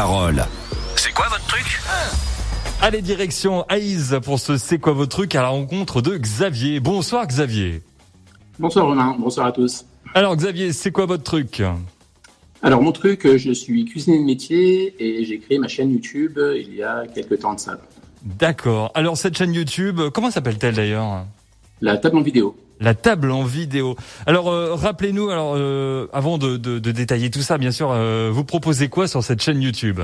Parole. C'est quoi votre truc? Allez, direction Aïs pour ce C'est quoi votre truc à la rencontre de Xavier. Bonsoir Xavier. Bonsoir Romain, bonsoir à tous. Alors Xavier, c'est quoi votre truc? Alors mon truc, euh, je suis cuisinier de métier et j'ai créé ma chaîne YouTube euh, il y a quelques temps de ça. D'accord. Alors cette chaîne YouTube, comment s'appelle-t-elle d'ailleurs? La table en vidéo. La table en vidéo. Alors euh, rappelez-nous, alors euh, avant de, détailler tout ça, bien sûr, euh, vous proposez quoi sur cette chaîne YouTube?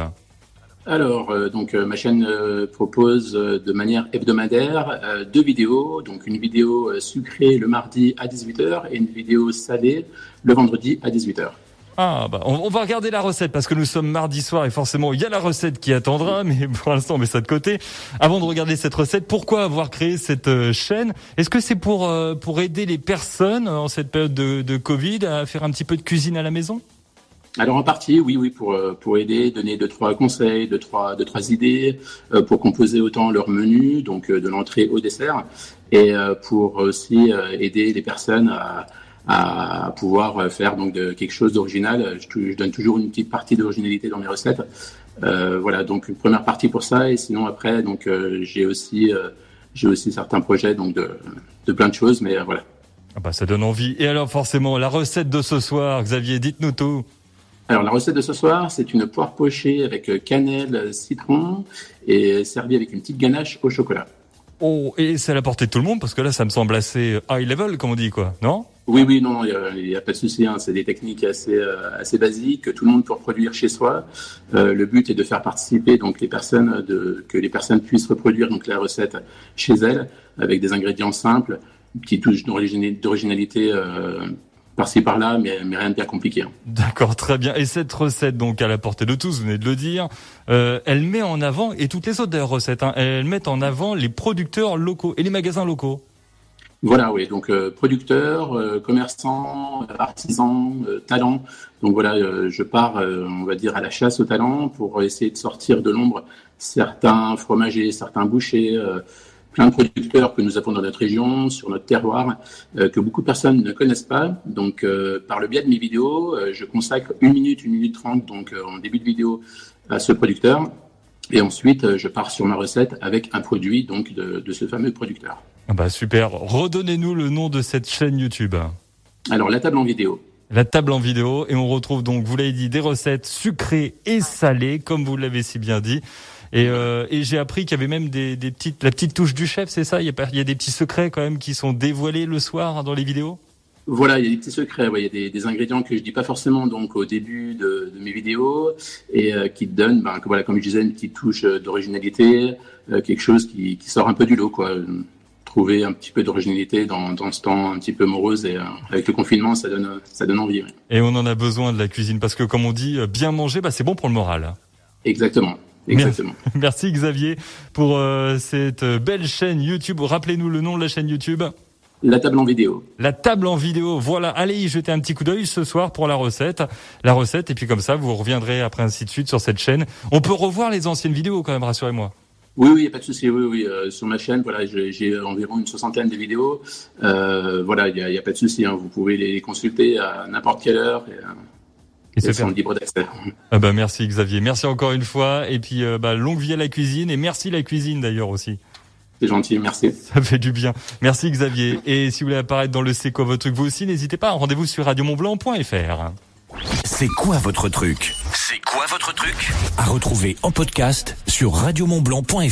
Alors donc ma chaîne propose de manière hebdomadaire deux vidéos, donc une vidéo sucrée le mardi à 18h et une vidéo salée le vendredi à 18h. Ah bah on, on va regarder la recette parce que nous sommes mardi soir et forcément il y a la recette qui attendra, mais pour l'instant on met ça de côté. Avant de regarder cette recette, pourquoi avoir créé cette euh, chaîne? Est-ce que c'est pour euh, pour aider les personnes en cette période de, de Covid à faire un petit peu de cuisine à la maison? Alors en partie, oui, oui, pour euh, pour aider, donner deux trois conseils, deux trois deux trois idées euh, pour composer autant leur menu, donc euh, de l'entrée au dessert, et euh, pour aussi euh, aider les personnes à à pouvoir euh, faire donc de, quelque chose d'original. Je, tou- je donne toujours une petite partie d'originalité dans mes recettes. Euh, voilà, donc une première partie pour ça, et sinon après, donc euh, j'ai aussi euh, j'ai aussi certains projets donc de de plein de choses, mais euh, voilà. ah bah ça donne envie. Et alors forcément la recette de ce soir, Xavier, dites-nous tout. Alors la recette de ce soir, c'est une poire pochée avec euh, cannelle, euh, citron et servie avec une petite ganache au chocolat. Oh et c'est à la portée de tout le monde parce que là ça me semble assez high level comme on dit quoi, non? Oui, oui, non, il n'y a, pas de souci. Hein, c'est des techniques assez euh, assez basiques que tout le monde peut reproduire chez soi. Euh, le but est de faire participer donc les personnes, de, que les personnes puissent reproduire donc la recette chez elles avec des ingrédients simples, une petite touche d'origine- d'originalité euh, par-ci par-là, mais, mais rien de bien compliqué. hein. D'accord, très bien. Et cette recette, donc à la portée de tous, vous venez de le dire, euh, elle met en avant, et toutes les autres recettes, hein, elles mettent en avant les producteurs locaux et les magasins locaux. Voilà, oui. Donc euh, producteurs, euh, commerçants, euh, artisans, euh, talents. Donc voilà, euh, je pars, euh, on va dire, à la chasse aux talents pour essayer de sortir de l'ombre certains fromagers, certains bouchers, plein de producteurs que nous avons dans notre région, sur notre terroir, que beaucoup de personnes ne connaissent pas. Donc par le biais de mes vidéos, je consacre une minute, une minute trente, donc en début de vidéo, à ce producteur. Et ensuite, je pars sur ma recette avec un produit donc de ce fameux producteur. Ah bah super. Redonnez-nous le nom de cette chaîne YouTube. Alors la table en vidéo. La table en vidéo et on retrouve donc, vous l'avez dit, des recettes sucrées et salées, comme vous l'avez si bien dit. Et, euh, et j'ai appris qu'il y avait même des, des petites, la petite touche du chef, c'est ça? Il y, a il y a des petits secrets quand même qui sont dévoilés le soir dans les vidéos? Voilà, il y a des petits secrets, ouais, il y a des, des ingrédients que je dis pas forcément donc au début de, de mes vidéos et euh, qui te donnent, ben, voilà, comme je disais, une petite touche euh, d'originalité, euh, quelque chose qui, qui sort un peu du lot, quoi. Euh, Trouver un petit peu d'originalité dans, dans ce temps un petit peu morose et euh, avec le confinement, ça donne, ça donne envie. ouais. Et on en a besoin de la cuisine parce que comme on dit, euh, bien manger, bah, c'est bon pour le moral. Exactement, exactement. Merci Xavier pour euh, cette belle chaîne YouTube. Rappelez-nous le nom de la chaîne YouTube. La table en vidéo. La table en vidéo. Voilà, allez y jeter un petit coup d'œil ce soir pour la recette. La recette, et puis comme ça, vous reviendrez après ainsi de suite sur cette chaîne. On peut revoir les anciennes vidéos quand même, rassurez-moi. Oui, oui, il n'y a pas de souci. Oui, oui, euh, sur ma chaîne, voilà, j'ai environ une soixantaine de vidéos. Euh, voilà, il n'y a, il y a pas de souci. Hein, vous pouvez les consulter à n'importe quelle heure. Et, euh, Et sont fait. libres d'accès. Ah bah merci Xavier, merci encore une fois. Et puis euh, bah, longue vie à la cuisine et merci la cuisine d'ailleurs aussi. C'est gentil, merci. Ça fait du bien. Merci Xavier. Et si vous voulez apparaître dans le C'est quoi votre truc vous aussi, n'hésitez pas. Rendez-vous sur radiomontblanc.fr. C'est quoi votre truc? Quoi votre truc? À retrouver en podcast sur radiomontblanc.fr.